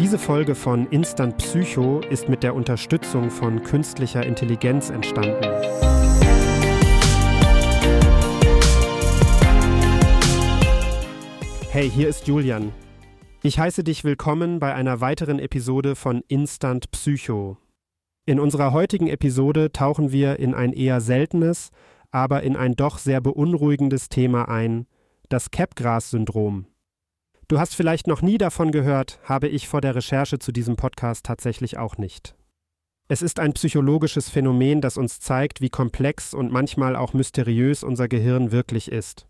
Diese Folge von Instant Psycho ist mit der Unterstützung von künstlicher Intelligenz entstanden. Hey, hier ist Julian. Ich heiße dich willkommen bei einer weiteren Episode von Instant Psycho. In unserer heutigen Episode tauchen wir in ein eher seltenes, aber in ein doch sehr beunruhigendes Thema ein, das Capgras-Syndrom. Du hast vielleicht noch nie davon gehört, habe ich vor der Recherche zu diesem Podcast tatsächlich auch nicht. Es ist ein psychologisches Phänomen, das uns zeigt, wie komplex und manchmal auch mysteriös unser Gehirn wirklich ist.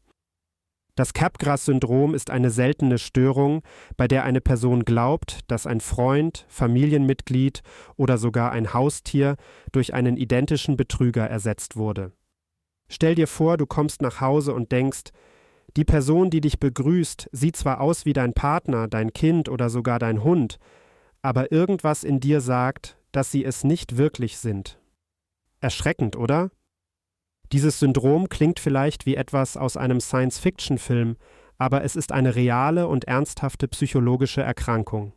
Das Capgras-Syndrom ist eine seltene Störung, bei der eine Person glaubt, dass ein Freund, Familienmitglied oder sogar ein Haustier durch einen identischen Betrüger ersetzt wurde. Stell dir vor, du kommst nach Hause und denkst, die Person, die dich begrüßt, sieht zwar aus wie dein Partner, dein Kind oder sogar dein Hund, aber irgendwas in dir sagt, dass sie es nicht wirklich sind. Erschreckend, oder? Dieses Syndrom klingt vielleicht wie etwas aus einem Science-Fiction-Film, aber es ist eine reale und ernsthafte psychologische Erkrankung.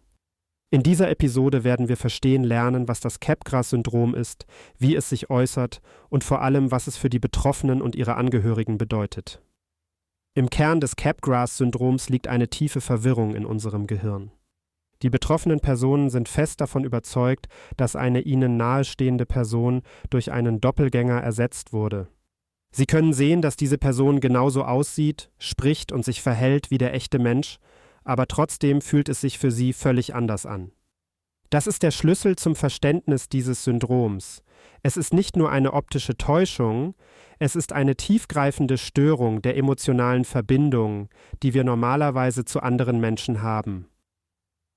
In dieser Episode werden wir verstehen lernen, was das Capgras-Syndrom ist, wie es sich äußert und vor allem, was es für die Betroffenen und ihre Angehörigen bedeutet. Im Kern des Capgras-Syndroms liegt eine tiefe Verwirrung in unserem Gehirn. Die betroffenen Personen sind fest davon überzeugt, dass eine ihnen nahestehende Person durch einen Doppelgänger ersetzt wurde. Sie können sehen, dass diese Person genauso aussieht, spricht und sich verhält wie der echte Mensch, aber trotzdem fühlt es sich für sie völlig anders an. Das ist der Schlüssel zum Verständnis dieses Syndroms. Es ist nicht nur eine optische Täuschung, es ist eine tiefgreifende Störung der emotionalen Verbindung, die wir normalerweise zu anderen Menschen haben.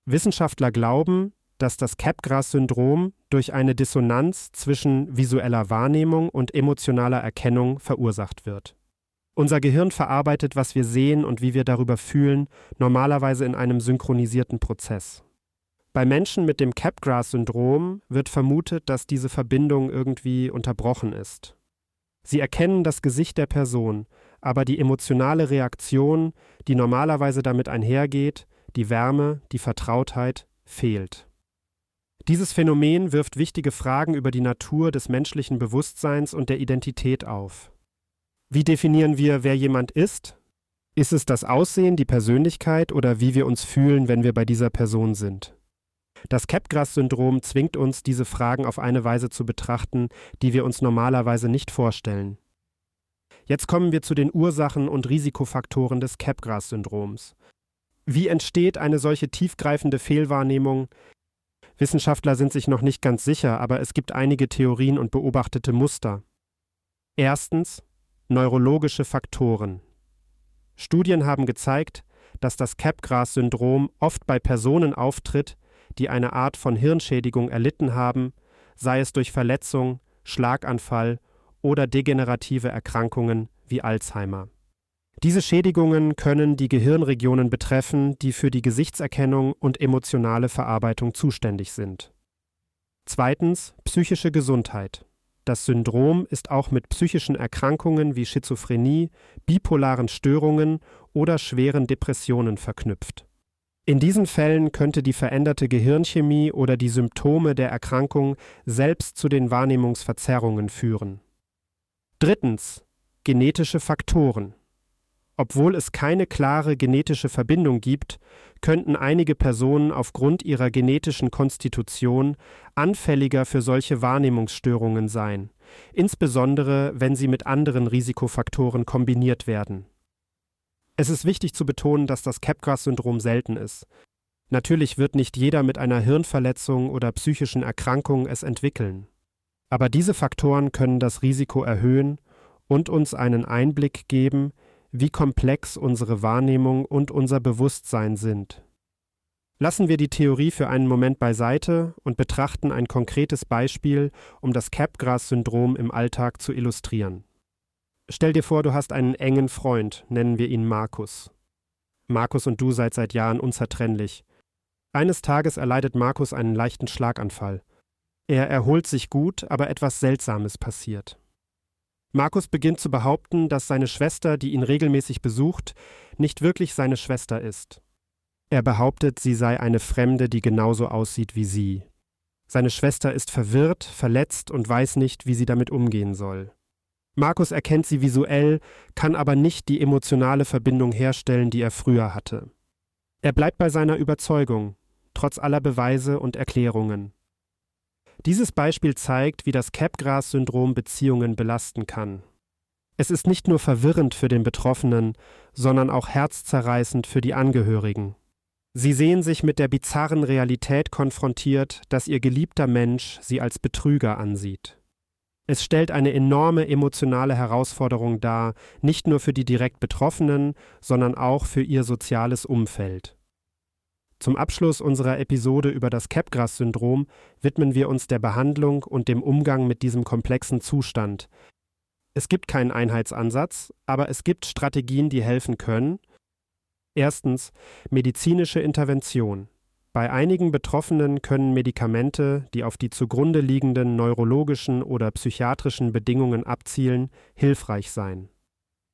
Wissenschaftler glauben, dass das Capgras-Syndrom durch eine Dissonanz zwischen visueller Wahrnehmung und emotionaler Erkennung verursacht wird. Unser Gehirn verarbeitet, was wir sehen und wie wir darüber fühlen, normalerweise in einem synchronisierten Prozess. Bei Menschen mit dem Capgras-Syndrom wird vermutet, dass diese Verbindung irgendwie unterbrochen ist. Sie erkennen das Gesicht der Person, aber die emotionale Reaktion, die normalerweise damit einhergeht, die Wärme, die Vertrautheit, fehlt. Dieses Phänomen wirft wichtige Fragen über die Natur des menschlichen Bewusstseins und der Identität auf. Wie definieren wir, wer jemand ist? Ist es das Aussehen, die Persönlichkeit oder wie wir uns fühlen, wenn wir bei dieser Person sind? Das Capgras-Syndrom zwingt uns, diese Fragen auf eine Weise zu betrachten, die wir uns normalerweise nicht vorstellen. Jetzt kommen wir zu den Ursachen und Risikofaktoren des Capgras-Syndroms. Wie entsteht eine solche tiefgreifende Fehlwahrnehmung? Wissenschaftler sind sich noch nicht ganz sicher, aber es gibt einige Theorien und beobachtete Muster. Erstens neurologische Faktoren. Studien haben gezeigt, dass das Capgras-Syndrom oft bei Personen auftritt, die eine Art von Hirnschädigung erlitten haben, sei es durch Verletzung, Schlaganfall oder degenerative Erkrankungen wie Alzheimer. Diese Schädigungen können die Gehirnregionen betreffen, die für die Gesichtserkennung und emotionale Verarbeitung zuständig sind. Zweitens psychische Gesundheit. Das Syndrom ist auch mit psychischen Erkrankungen wie Schizophrenie, bipolaren Störungen oder schweren Depressionen verknüpft. In diesen Fällen könnte die veränderte Gehirnchemie oder die Symptome der Erkrankung selbst zu den Wahrnehmungsverzerrungen führen. Drittens. Genetische Faktoren. Obwohl es keine klare genetische Verbindung gibt, könnten einige Personen aufgrund ihrer genetischen Konstitution anfälliger für solche Wahrnehmungsstörungen sein, insbesondere wenn sie mit anderen Risikofaktoren kombiniert werden. Es ist wichtig zu betonen, dass das Capgras-Syndrom selten ist. Natürlich wird nicht jeder mit einer Hirnverletzung oder psychischen Erkrankung es entwickeln. Aber diese Faktoren können das Risiko erhöhen und uns einen Einblick geben, wie komplex unsere Wahrnehmung und unser Bewusstsein sind. Lassen wir die Theorie für einen Moment beiseite und betrachten ein konkretes Beispiel, um das Capgras-Syndrom im Alltag zu illustrieren. Stell dir vor, du hast einen engen Freund, nennen wir ihn Markus. Markus und du seid seit Jahren unzertrennlich. Eines Tages erleidet Markus einen leichten Schlaganfall. Er erholt sich gut, aber etwas Seltsames passiert. Markus beginnt zu behaupten, dass seine Schwester, die ihn regelmäßig besucht, nicht wirklich seine Schwester ist. Er behauptet, sie sei eine Fremde, die genauso aussieht wie sie. Seine Schwester ist verwirrt, verletzt und weiß nicht, wie sie damit umgehen soll. Markus erkennt sie visuell, kann aber nicht die emotionale Verbindung herstellen, die er früher hatte. Er bleibt bei seiner Überzeugung, trotz aller Beweise und Erklärungen. Dieses Beispiel zeigt, wie das Capgras-Syndrom Beziehungen belasten kann. Es ist nicht nur verwirrend für den Betroffenen, sondern auch herzzerreißend für die Angehörigen. Sie sehen sich mit der bizarren Realität konfrontiert, dass ihr geliebter Mensch sie als Betrüger ansieht. Es stellt eine enorme emotionale Herausforderung dar, nicht nur für die direkt Betroffenen, sondern auch für ihr soziales Umfeld. Zum Abschluss unserer Episode über das Capgras-Syndrom widmen wir uns der Behandlung und dem Umgang mit diesem komplexen Zustand. Es gibt keinen Einheitsansatz, aber es gibt Strategien, die helfen können, Erstens medizinische Intervention. Bei einigen Betroffenen können Medikamente, die auf die zugrunde liegenden neurologischen oder psychiatrischen Bedingungen abzielen, hilfreich sein.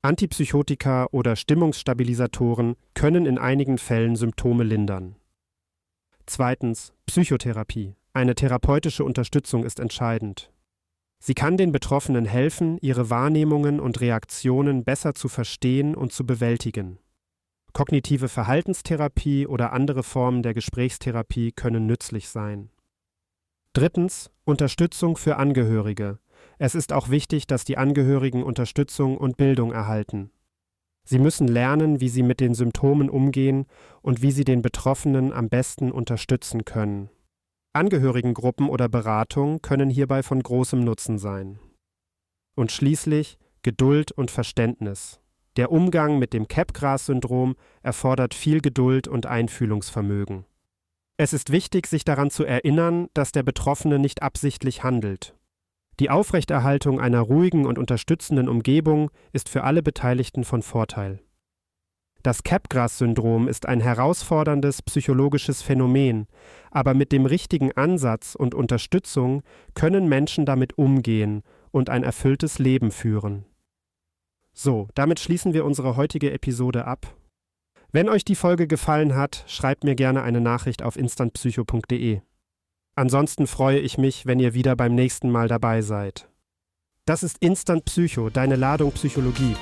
Antipsychotika oder Stimmungsstabilisatoren können in einigen Fällen Symptome lindern. Zweitens Psychotherapie. Eine therapeutische Unterstützung ist entscheidend. Sie kann den Betroffenen helfen, ihre Wahrnehmungen und Reaktionen besser zu verstehen und zu bewältigen. Kognitive Verhaltenstherapie oder andere Formen der Gesprächstherapie können nützlich sein. Drittens Unterstützung für Angehörige. Es ist auch wichtig, dass die Angehörigen Unterstützung und Bildung erhalten. Sie müssen lernen, wie sie mit den Symptomen umgehen und wie sie den Betroffenen am besten unterstützen können. Angehörigengruppen oder Beratung können hierbei von großem Nutzen sein. Und schließlich Geduld und Verständnis. Der Umgang mit dem Capgras-Syndrom erfordert viel Geduld und Einfühlungsvermögen. Es ist wichtig, sich daran zu erinnern, dass der Betroffene nicht absichtlich handelt. Die Aufrechterhaltung einer ruhigen und unterstützenden Umgebung ist für alle Beteiligten von Vorteil. Das Capgras-Syndrom ist ein herausforderndes psychologisches Phänomen, aber mit dem richtigen Ansatz und Unterstützung können Menschen damit umgehen und ein erfülltes Leben führen. So, damit schließen wir unsere heutige Episode ab. Wenn euch die Folge gefallen hat, schreibt mir gerne eine Nachricht auf instantpsycho.de. Ansonsten freue ich mich, wenn ihr wieder beim nächsten Mal dabei seid. Das ist Instant Psycho, deine Ladung Psychologie.